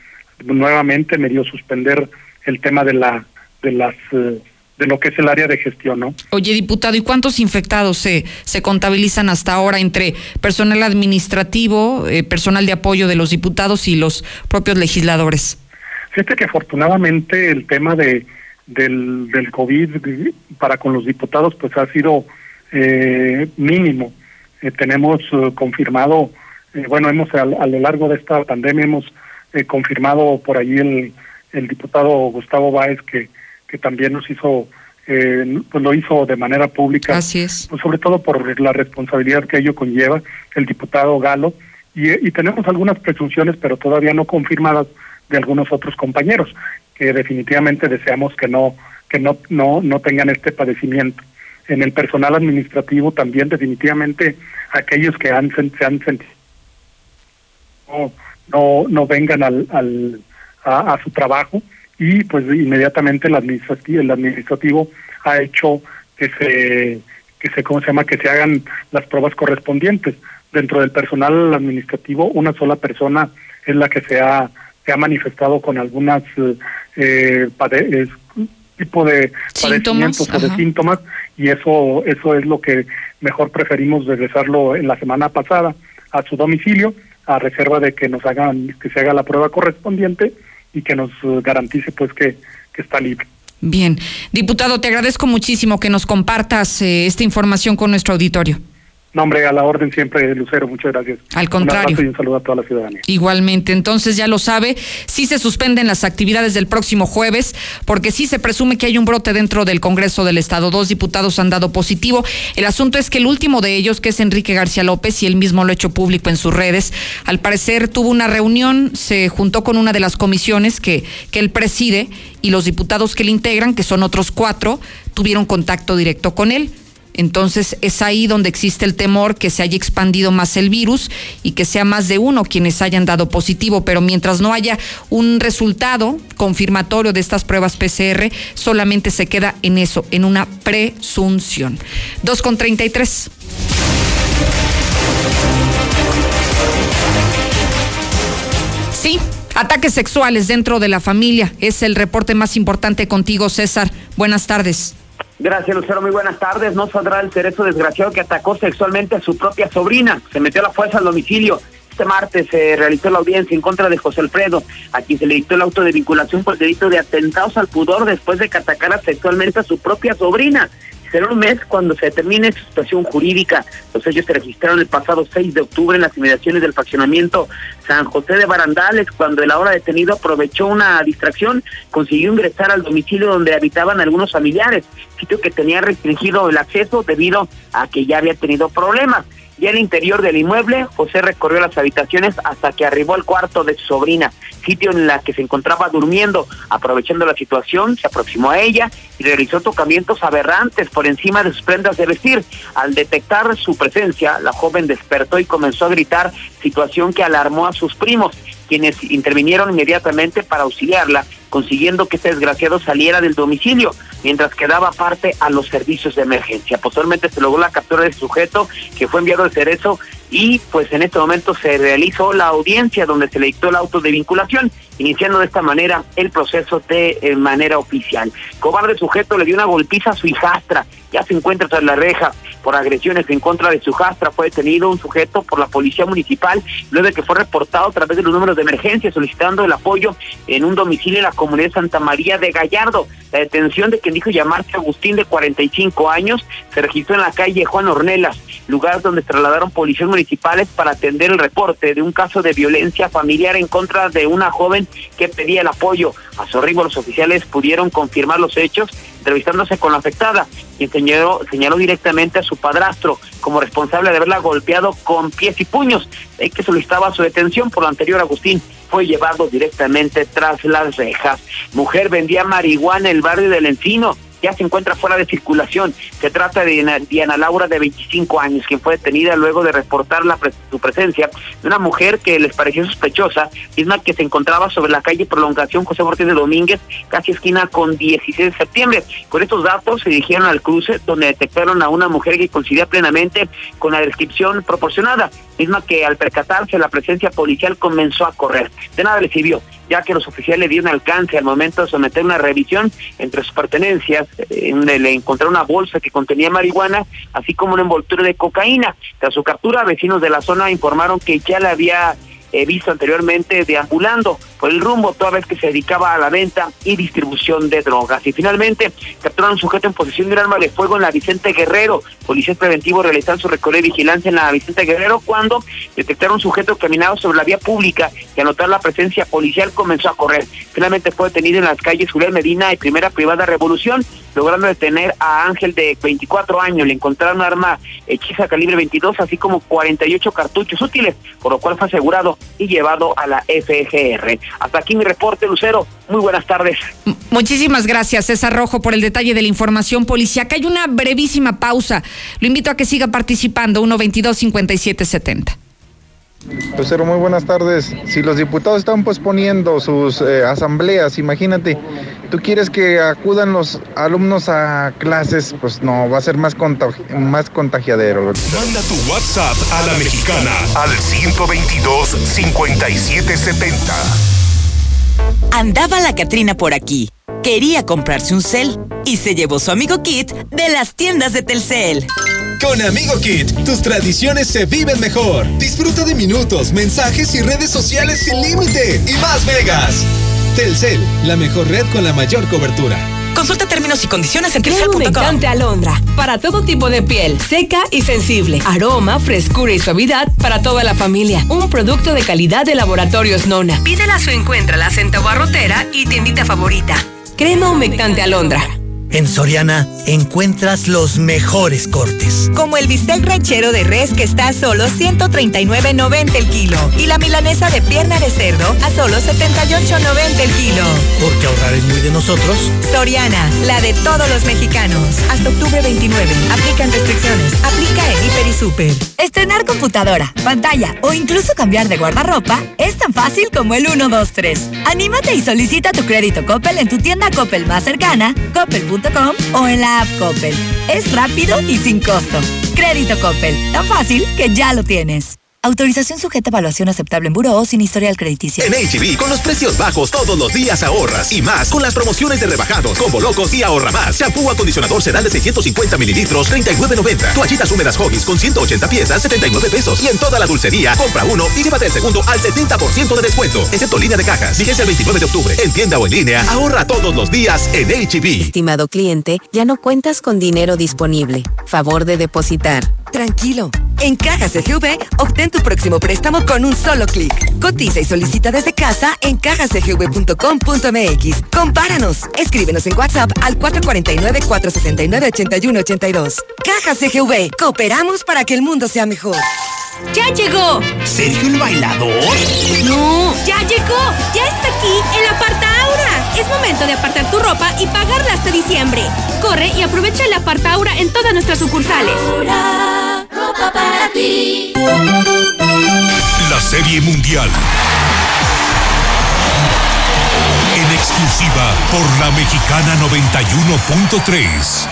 Speaker 34: nuevamente medio suspender el tema de la de las de lo que es el área de gestión, ¿no?
Speaker 1: Oye, diputado, ¿y cuántos infectados se, se contabilizan hasta ahora entre personal administrativo, eh, personal de apoyo de los diputados y los propios legisladores?
Speaker 34: Fíjate que afortunadamente el tema de del, del COVID para con los diputados pues ha sido eh, mínimo. Eh, tenemos confirmado, bueno, hemos a, a, lo largo de esta pandemia hemos confirmado por ahí el, el diputado Gustavo Báez que que también nos hizo, eh, pues lo hizo de manera pública.
Speaker 1: Así es.
Speaker 34: Pues sobre todo por la responsabilidad que ello conlleva el diputado Galo. Y, y tenemos algunas presunciones, pero todavía no confirmadas, de algunos otros compañeros, que definitivamente deseamos que no que no no no tengan este padecimiento. En el personal administrativo también definitivamente aquellos que han se han sentido no no, vengan al, al a, a su trabajo y pues inmediatamente el administrativo, el administrativo ha hecho que se que se cómo se llama que se hagan las pruebas correspondientes dentro del personal administrativo una sola persona es la que se ha se ha manifestado con algunas eh, pade tipo de padecimientos o de síntomas y eso eso es lo que mejor preferimos regresarlo en la semana pasada a su domicilio a reserva de que nos hagan que se haga la prueba correspondiente y que nos eh, garantice pues que, que está libre.
Speaker 1: Bien, diputado, te agradezco muchísimo que nos compartas eh, esta información con nuestro auditorio.
Speaker 34: No, hombre, a la orden siempre, Lucero, muchas gracias.
Speaker 1: Al contrario.
Speaker 34: Un y un saludo a toda la ciudadanía.
Speaker 1: Igualmente, entonces ya lo sabe, sí se suspenden las actividades del próximo jueves, porque sí se presume que hay un brote dentro del Congreso del Estado. Dos diputados han dado positivo. El asunto es que el último de ellos, que es Enrique García López, y él mismo lo ha hecho público en sus redes, al parecer tuvo una reunión, se juntó con una de las comisiones que, que él preside, y los diputados que le integran, que son otros cuatro, tuvieron contacto directo con él entonces es ahí donde existe el temor que se haya expandido más el virus y que sea más de uno quienes hayan dado positivo, pero mientras no haya un resultado confirmatorio de estas pruebas PCR, solamente se queda en eso, en una presunción. 2 con 33. Sí, ataques sexuales dentro de la familia es el reporte más importante contigo, César. Buenas tardes.
Speaker 35: Gracias, Lucero. Muy buenas tardes. No saldrá el cerezo desgraciado que atacó sexualmente a su propia sobrina. Se metió a la fuerza al domicilio. Este martes se realizó la audiencia en contra de José Alfredo, a quien se le dictó el auto de vinculación por el delito de atentados al pudor después de que atacara sexualmente a su propia sobrina. Será un mes cuando se determine su situación jurídica. Los hechos se registraron el pasado 6 de octubre en las inmediaciones del fraccionamiento San José de Barandales, cuando el ahora detenido aprovechó una distracción, consiguió ingresar al domicilio donde habitaban algunos familiares, sitio que tenía restringido el acceso debido a que ya había tenido problemas. Y al interior del inmueble, José recorrió las habitaciones hasta que arribó al cuarto de su sobrina, sitio en la que se encontraba durmiendo. Aprovechando la situación, se aproximó a ella y realizó tocamientos aberrantes por encima de sus prendas de vestir. Al detectar su presencia, la joven despertó y comenzó a gritar, situación que alarmó a sus primos, quienes intervinieron inmediatamente para auxiliarla, consiguiendo que este desgraciado saliera del domicilio. mientras que daba parte a los servicios de emergencia. Posteriormente se logró la captura del sujeto que fue enviado de Cerezo y pues en este momento se realizó la audiencia donde se le dictó el auto de vinculación, iniciando de esta manera el proceso de eh, manera oficial. Cobarde sujeto le dio una golpiza a su hijastra, ya se encuentra tras la reja por agresiones en contra de su hijastra. Fue detenido un sujeto por la policía municipal luego de que fue reportado a través de los números de emergencia solicitando el apoyo en un domicilio en la comunidad de Santa María de Gallardo. La detención de quien dijo llamarse Agustín de 45 años se registró en la calle Juan Ornelas, lugar donde trasladaron policías municipales para atender el reporte de un caso de violencia familiar en contra de una joven que pedía el apoyo. A su arribo los oficiales pudieron confirmar los hechos entrevistándose con la afectada, quien señaló, señaló directamente a su padrastro como responsable de haberla golpeado con pies y puños, y que solicitaba su detención por lo anterior Agustín fue llevado directamente tras las rejas. Mujer vendía marihuana en el barrio del Encino ya se encuentra fuera de circulación. Se trata de Diana Laura, de 25 años, quien fue detenida luego de reportar la su presencia de una mujer que les pareció sospechosa, misma que se encontraba sobre la calle Prolongación José Ortiz de Domínguez, casi esquina con 16 de septiembre. Con estos datos se dirigieron al cruce, donde detectaron a una mujer que coincidía plenamente con la descripción proporcionada, misma que al percatarse la presencia policial comenzó a correr. De nada le sirvió ya que los oficiales dieron alcance al momento de someter una revisión entre sus pertenencias, en le encontraron una bolsa que contenía marihuana, así como una envoltura de cocaína. Tras su captura, vecinos de la zona informaron que ya la había he visto anteriormente deambulando por el rumbo toda vez que se dedicaba a la venta y distribución de drogas. Y finalmente capturaron un sujeto en posesión de un arma de fuego en la Vicente Guerrero. Policías preventivos realizaron su recorrido de vigilancia en la Vicente Guerrero cuando detectaron un sujeto caminado sobre la vía pública y al notar la presencia policial comenzó a correr. Finalmente fue detenido en las calles Julián Medina y Primera Privada Revolución, logrando detener a Ángel de 24 años. Le encontraron arma hechiza calibre 22, así como 48 cartuchos útiles, por lo cual fue asegurado y llevado a la FGR. Hasta aquí mi reporte, Lucero. Muy buenas tardes.
Speaker 1: Muchísimas gracias, César Rojo, por el detalle de la información policíaca. Hay una brevísima pausa. Lo invito a que siga participando, 122-5770.
Speaker 36: Lucero, muy buenas tardes. Si los diputados están posponiendo sus eh, asambleas, imagínate, tú quieres que acudan los alumnos a clases, pues no, va a ser más, más contagiadero.
Speaker 37: Manda tu WhatsApp a la mexicana al 122-5770.
Speaker 38: Andaba la Catrina por aquí. Quería comprarse un cel y se llevó su amigo Kit de las tiendas de Telcel.
Speaker 39: Con Amigo Kit, tus tradiciones se viven mejor. Disfruta de minutos, mensajes y redes sociales sin límite y más megas. Telcel, la mejor red con la mayor cobertura.
Speaker 29: Consulta términos y condiciones en telcel.com. humectante alondra para todo tipo de piel, seca y sensible. Aroma, frescura y suavidad para toda la familia. Un producto de calidad de Laboratorios Nona. Pídela o encuéntrala en tu barrotera y tiendita favorita. Crema humectante alondra.
Speaker 40: En Soriana encuentras los mejores cortes.
Speaker 41: Como el bistec ranchero de res que está a solo 139.90 el kilo. Y la milanesa de pierna de cerdo a solo 78.90 el kilo.
Speaker 40: Porque ahorrar es muy de nosotros.
Speaker 41: Soriana, la de todos los mexicanos. Hasta octubre 29. Aplican restricciones. Aplica en Hiper y Super. Estrenar computadora, pantalla o incluso cambiar de guardarropa es tan fácil como el 123. Anímate y solicita tu crédito Coppel en tu tienda Coppel más cercana, coppel.com o en la app Coppel. Es rápido y sin costo. Crédito Coppel, tan fácil que ya lo tienes. Autorización sujeta a evaluación aceptable en buró sin historial crediticio.
Speaker 30: En HB, con los precios bajos todos los días ahorras. Y más, con las promociones de rebajados, combo locos y ahorra más. Shampoo acondicionador sedal de 650 mililitros, 39.90. Toallitas húmedas Hoggies con 180 piezas, 79 pesos. Y en toda la dulcería, compra uno y llévate el segundo al 70% de descuento. Excepto línea de cajas. Fíjense el 29 de octubre. En tienda o en línea, ahorra todos los días en HB.
Speaker 42: Estimado cliente, ya no cuentas con dinero disponible. Favor de depositar.
Speaker 41: Tranquilo. En Cajas CGV, obtén tu próximo préstamo con un solo clic. Cotiza y solicita desde casa en cajascgv.com.mx. Compáranos. Escríbenos en WhatsApp al 449-469-8182. Cajas CGV. Cooperamos para que el mundo sea mejor.
Speaker 43: ¡Ya llegó!
Speaker 37: ¿Sergio el bailador?
Speaker 43: No, ya llegó. Ya está aquí el Aparta Aura. Es momento de apartar tu ropa y pagarla hasta diciembre. Corre y aprovecha el Aparta Aura en todas nuestras sucursales. Ropa para ti.
Speaker 37: La Serie Mundial En exclusiva por la mexicana 91.3.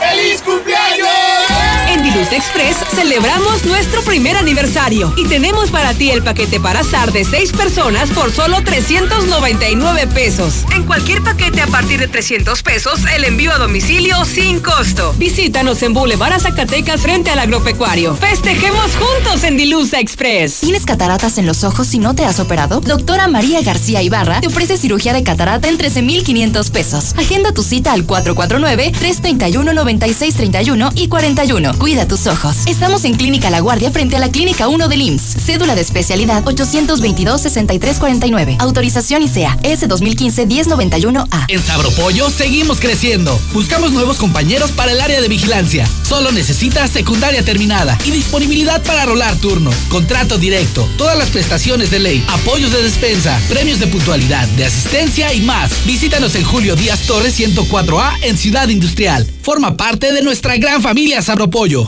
Speaker 44: ¡Feliz cumpleaños!
Speaker 29: En Diluz Express celebramos nuestro primer aniversario y tenemos para ti el paquete para azar de seis personas por solo 399 pesos. En cualquier paquete a partir de 300 pesos, el envío a domicilio sin costo. Visítanos en Boulevard Zacatecas frente al agropecuario. Festejemos juntos en Diluz Express.
Speaker 23: ¿Tienes cataratas en los ojos y no te has operado? Doctora María García Ibarra te ofrece cirugía de catarata en 13,500 pesos. Agenda tu cita al 449-331-9631 y 41. Cuida tus ojos. Estamos en Clínica La Guardia frente a la Clínica 1 del IMSS. Cédula de especialidad 822-6349. Autorización ICEA S 2015-1091A.
Speaker 9: En Sabropollo seguimos creciendo. Buscamos nuevos compañeros para el área de vigilancia. Solo necesitas secundaria terminada y disponibilidad para rolar turno. Contrato directo, todas las prestaciones de ley, apoyos de despensa, premios de puntualidad, de asistencia y más. Visítanos en Julio Díaz Torres 104A en Ciudad Industrial. Forma parte de nuestra gran familia Sabropollo.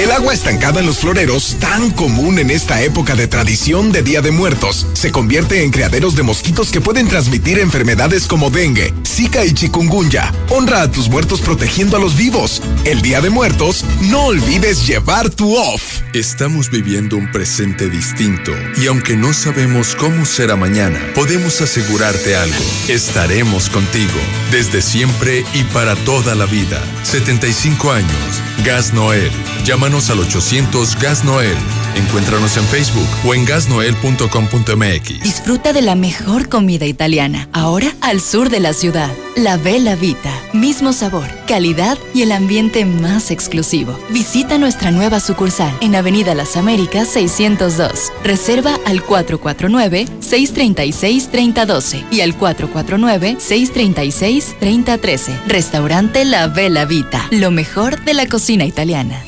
Speaker 37: El agua estancada en los floreros, tan común en esta época de tradición de Día de Muertos, se convierte en criaderos de mosquitos que pueden transmitir enfermedades como dengue, zika y chikungunya. Honra a tus muertos protegiendo a los vivos. El Día de Muertos, no olvides llevar tu off.
Speaker 45: Estamos viviendo un presente distinto y aunque no sabemos cómo será mañana, podemos asegurarte algo. Estaremos contigo desde siempre y para toda la vida. 75 años. Gas Noel. Llámanos al 800 Gas Noel. Encuéntranos en Facebook o en gasnoel.com.mx.
Speaker 23: Disfruta de la mejor comida italiana, ahora al sur de la ciudad. La Bella Vita. Mismo sabor, calidad y el ambiente más exclusivo. Visita nuestra nueva sucursal en Avenida Las Américas 602. Reserva al 449-636-3012 y al 449-636-3013. Restaurante La Bella Vita. Lo mejor de la cocina italiana.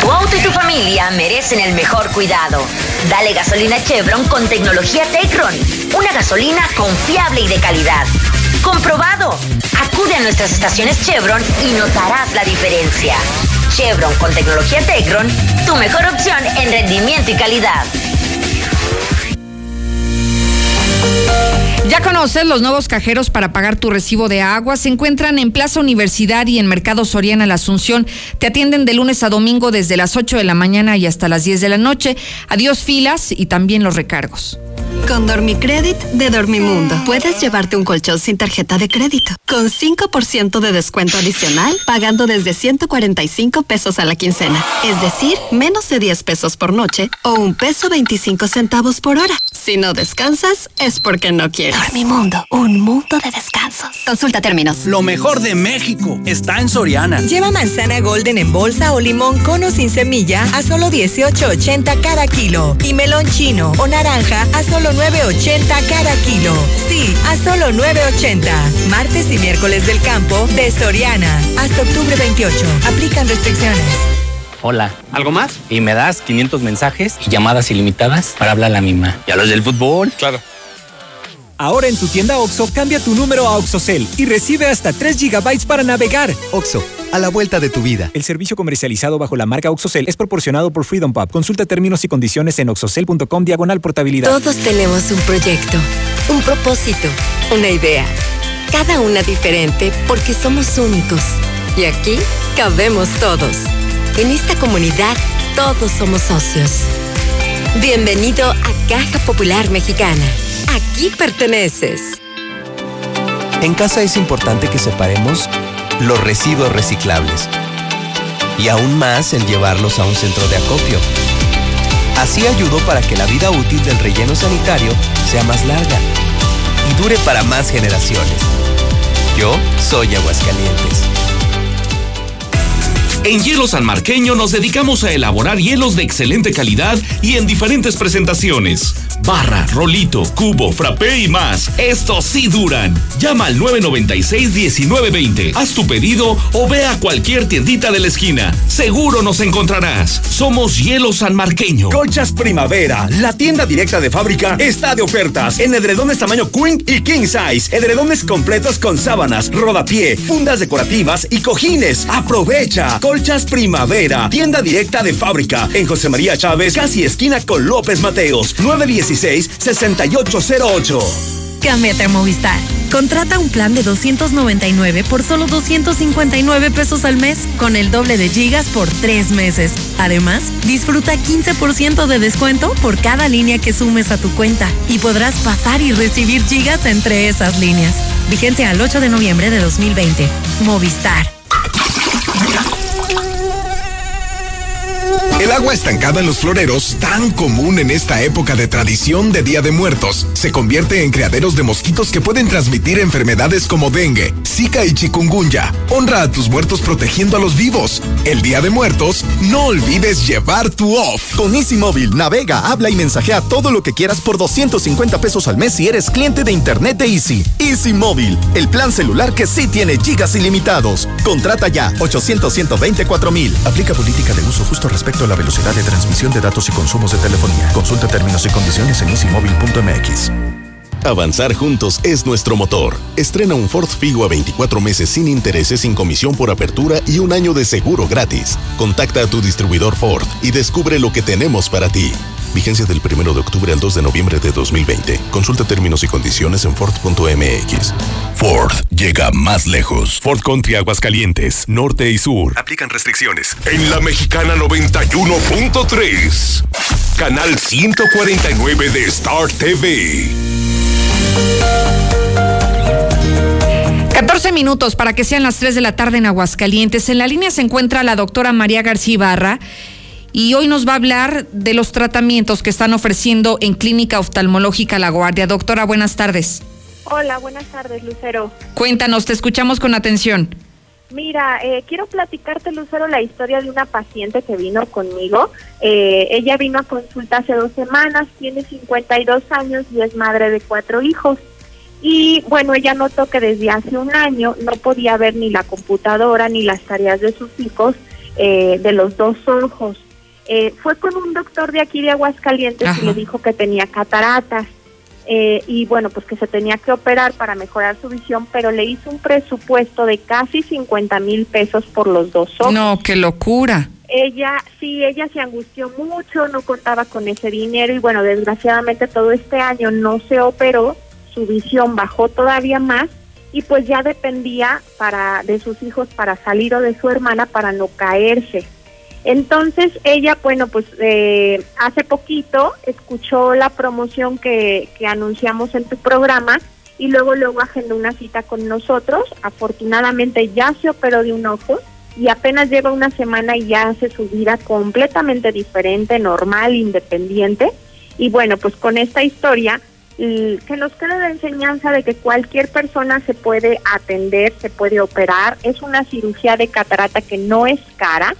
Speaker 46: Tu auto y tu familia merecen el mejor cuidado. Dale gasolina Chevron con tecnología Tecron. Una gasolina confiable y de calidad. Comprobado. Acude a nuestras estaciones Chevron y notarás la diferencia. Chevron con tecnología Tecron, tu mejor opción en rendimiento y calidad.
Speaker 1: Ya conoces los nuevos cajeros para pagar tu recibo de agua. Se encuentran en Plaza Universidad y en Mercado Soriana La Asunción. Te atienden de lunes a domingo desde las 8 de la mañana y hasta las 10 de la noche. Adiós filas y también los recargos.
Speaker 47: Con Dormicredit de Dormimundo puedes llevarte un colchón sin tarjeta de crédito con 5% de descuento adicional pagando desde 145 pesos a la quincena, es decir, menos de 10 pesos por noche o un peso 25 centavos por hora. Si no descansas es porque no quieres.
Speaker 48: Dormimundo, un mundo de descansos.
Speaker 47: Consulta términos.
Speaker 19: Lo mejor de México está en Soriana.
Speaker 10: Lleva manzana golden en bolsa o limón cono sin semilla a solo 18.80 cada kilo y melón chino o naranja a solo 9.80 cada kilo. Sí, a solo 9.80. Martes y miércoles del campo de Soriana. Hasta octubre 28. Aplican restricciones.
Speaker 49: Hola. ¿Algo más? Y me das 500 mensajes y llamadas ilimitadas para hablar a la misma. ¿Y a los del fútbol?
Speaker 19: Claro. Ahora en tu tienda OXO, cambia tu número a OXOCEL y recibe hasta 3 GB para navegar.
Speaker 50: OXO, a la vuelta de tu vida.
Speaker 19: El servicio comercializado bajo la marca OXOCEL es proporcionado por Freedom Pub. Consulta términos y condiciones en oxocel.com diagonal portabilidad.
Speaker 17: Todos tenemos un proyecto, un propósito, una idea. Cada una diferente porque somos únicos. Y aquí cabemos todos. En esta comunidad todos somos socios. Bienvenido a Caja Popular Mexicana. Aquí perteneces.
Speaker 50: En casa es importante que separemos los residuos reciclables y aún más el llevarlos a un centro de acopio. Así ayudo para que la vida útil del relleno sanitario sea más larga y dure para más generaciones. Yo soy Aguascalientes.
Speaker 37: En Hielo San Marqueño nos dedicamos a elaborar hielos de excelente calidad y en diferentes presentaciones. Barra, rolito, cubo, frappé y más. Estos sí duran. Llama al 996-1920. Haz tu pedido o ve a cualquier tiendita de la esquina. Seguro nos encontrarás. Somos Hielo San Marqueño.
Speaker 22: Colchas Primavera, la tienda directa de fábrica, está de ofertas en edredones tamaño Queen y King Size. Edredones completos con sábanas, rodapié, fundas decorativas y cojines. Aprovecha. Colchas Primavera, tienda directa de fábrica en José María Chávez, casi esquina con López Mateos, 916-6808.
Speaker 17: Cámbiate a Movistar. Contrata un plan de 299 por solo 259 pesos al mes, con el doble de gigas por tres meses. Además, disfruta 15% de descuento por cada línea que sumes a tu cuenta y podrás pasar y recibir gigas entre esas líneas. Vigencia al 8 de noviembre de 2020. Movistar.
Speaker 51: El agua estancada en los floreros, tan común en esta época de tradición de Día de Muertos, se convierte en criaderos de mosquitos que pueden transmitir enfermedades como dengue, zika y chikungunya. Honra a tus muertos protegiendo a los vivos. El Día de Muertos, no olvides llevar tu off.
Speaker 30: Con Easy Móvil, navega, habla y mensajea todo lo que quieras por 250 pesos al mes si eres cliente de Internet de Easy. Easy Móvil, el plan celular que sí tiene gigas ilimitados. Contrata ya 800 124 mil.
Speaker 52: Aplica política de uso justo respecto a la velocidad de transmisión de datos y consumos de telefonía. Consulta términos y condiciones en easymóvil.mx.
Speaker 53: Avanzar juntos es nuestro motor. Estrena un Ford Figo a 24 meses sin intereses, sin comisión por apertura y un año de seguro gratis. Contacta a tu distribuidor Ford y descubre lo que tenemos para ti. Vigencia del 1 de octubre al 2 de noviembre de 2020. Consulta términos y condiciones en Ford.mx.
Speaker 8: Ford llega más lejos. Ford Country Aguascalientes, norte y sur.
Speaker 33: Aplican restricciones. En la mexicana 91.3. Canal 149 de Star TV.
Speaker 1: 14 minutos para que sean las 3 de la tarde en Aguascalientes. En la línea se encuentra la doctora María García Ibarra y hoy nos va a hablar de los tratamientos que están ofreciendo en Clínica Oftalmológica La Guardia. Doctora, buenas tardes.
Speaker 3: Hola, buenas tardes, Lucero.
Speaker 1: Cuéntanos, te escuchamos con atención.
Speaker 3: Mira, eh, quiero platicarte, Lucero, la historia de una paciente que vino conmigo. Eh, ella vino a consulta hace dos semanas, tiene 52 años y es madre de cuatro hijos. Y bueno, ella notó que desde hace un año no podía ver ni la computadora ni las tareas de sus hijos eh, de los dos ojos. Eh, fue con un doctor de aquí de Aguascalientes y le dijo que tenía cataratas. Eh, y bueno, pues que se tenía que operar para mejorar su visión, pero le hizo un presupuesto de casi 50 mil pesos por los dos ojos.
Speaker 1: No, qué locura.
Speaker 3: Ella, sí, ella se angustió mucho, no contaba con ese dinero y bueno, desgraciadamente todo este año no se operó, su visión bajó todavía más y pues ya dependía para de sus hijos para salir o de su hermana para no caerse. Entonces ella, bueno, pues eh, hace poquito escuchó la promoción que, que anunciamos en tu programa y luego luego agendó una cita con nosotros. Afortunadamente ya se operó de un ojo y apenas lleva una semana y ya hace su vida completamente diferente, normal, independiente. Y bueno, pues con esta historia que nos queda la enseñanza de que cualquier persona se puede atender, se puede operar. Es una cirugía de catarata que no es cara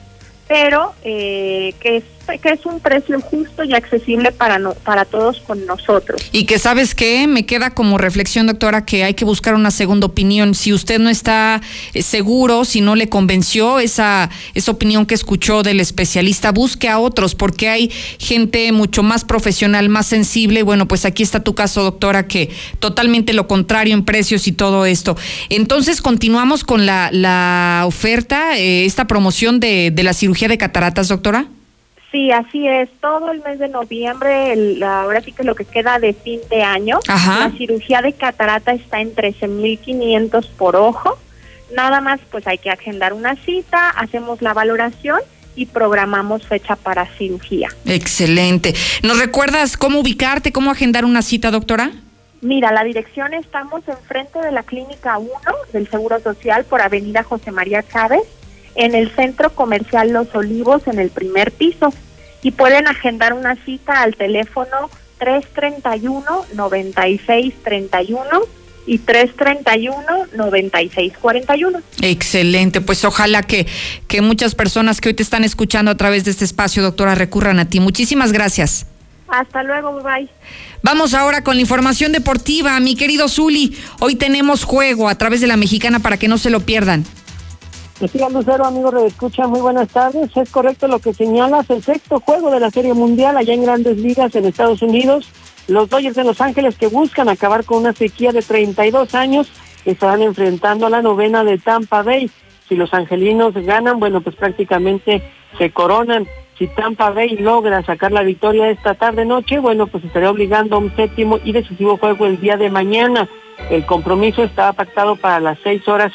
Speaker 3: pero eh, que, que es un precio justo y accesible para, no, para todos con nosotros.
Speaker 1: Y que sabes qué, me queda como reflexión, doctora, que hay que buscar una segunda opinión. Si usted no está eh, seguro, si no le convenció esa, esa opinión que escuchó del especialista, busque a otros, porque hay gente mucho más profesional, más sensible. Bueno, pues aquí está tu caso, doctora, que totalmente lo contrario en precios y todo esto. Entonces, continuamos con la, la oferta, eh, esta promoción de, de la cirugía de cataratas, doctora?
Speaker 3: Sí, así es. Todo el mes de noviembre, el, ahora sí que lo que queda de fin de año, la cirugía de catarata está en 13.500 por ojo. Nada más, pues hay que agendar una cita, hacemos la valoración y programamos fecha para cirugía.
Speaker 1: Excelente. ¿Nos recuerdas cómo ubicarte, cómo agendar una cita, doctora?
Speaker 3: Mira, la dirección estamos enfrente de la Clínica 1 del Seguro Social por Avenida José María Chávez en el Centro Comercial Los Olivos en el primer piso y pueden agendar una cita al teléfono 331-9631 y 331-9641.
Speaker 1: Excelente, pues ojalá que, que muchas personas que hoy te están escuchando a través de este espacio, doctora, recurran a ti. Muchísimas gracias.
Speaker 3: Hasta luego, bye.
Speaker 1: Vamos ahora con la información deportiva, mi querido Zuli. Hoy tenemos juego a través de la mexicana para que no se lo pierdan.
Speaker 4: Decía Lucero, amigos de Escucha, muy buenas tardes. Es correcto lo que señalas, el sexto juego de la Serie Mundial allá en Grandes Ligas en Estados Unidos. Los Dodgers de Los Ángeles que buscan acabar con una sequía de 32 años estarán enfrentando a la novena de Tampa Bay. Si los angelinos ganan, bueno, pues prácticamente se coronan. Si Tampa Bay logra sacar la victoria esta tarde-noche, bueno, pues estaría obligando a un séptimo y decisivo juego el día de mañana. El compromiso estaba pactado para las seis horas,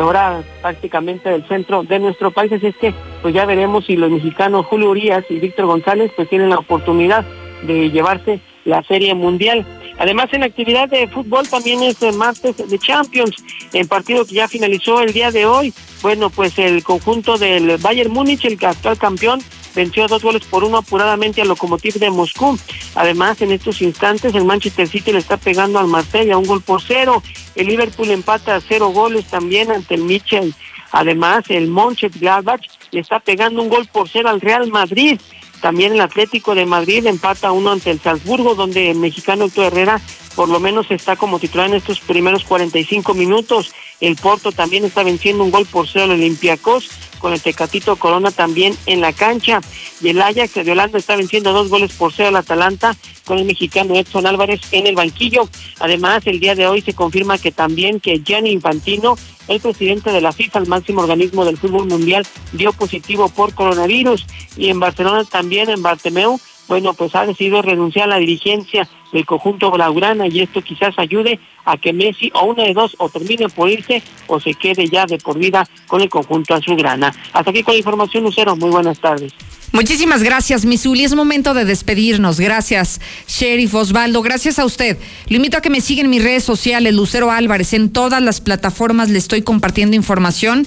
Speaker 4: hora prácticamente del centro de nuestro país, así es que pues ya veremos si los mexicanos Julio Urias y Víctor González pues tienen la oportunidad de llevarse la Serie Mundial. Además, en actividad de fútbol también es el martes de Champions, en partido que ya finalizó el día de hoy. Bueno, pues el conjunto del Bayern Múnich, el actual campeón, venció dos goles por uno apuradamente al Lokomotiv de Moscú. Además, en estos instantes, el Manchester City le está pegando al Marsella un gol por cero. El Liverpool empata a cero goles también ante el Mitchell. Además, el Mönchengladbach le está pegando un gol por cero al Real Madrid. También el Atlético de Madrid empata uno ante el Salzburgo, donde el mexicano Héctor Herrera por lo menos está como titular en estos primeros 45 minutos. El Porto también está venciendo un gol por cero al Olympiacos, con el Tecatito Corona también en la cancha. Y el Ajax de Holanda está venciendo dos goles por cero al Atalanta, con el mexicano Edson Álvarez en el banquillo. Además, el día de hoy se confirma que también que Gianni Infantino el presidente de la FIFA, el máximo organismo del fútbol mundial, dio positivo por coronavirus. Y en Barcelona también, en Bartemeu, bueno, pues ha decidido renunciar a la dirigencia del conjunto blaugrana y esto quizás ayude a que Messi o una de dos o termine por irse o se quede ya de por vida con el conjunto azulgrana. Hasta aquí con la información, Lucero. Muy buenas tardes.
Speaker 1: Muchísimas gracias, Misuli. Es momento de despedirnos. Gracias, Sheriff Osvaldo. Gracias a usted. Le invito a que me siga en mis redes sociales, Lucero Álvarez. En todas las plataformas le estoy compartiendo información,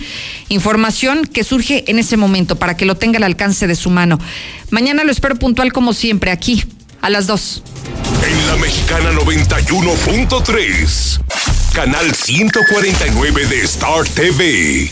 Speaker 1: información que surge en ese momento para que lo tenga al alcance de su mano. Mañana lo espero puntual como siempre, aquí, a las 2.
Speaker 33: En la Mexicana 91.3, canal 149 de Star TV.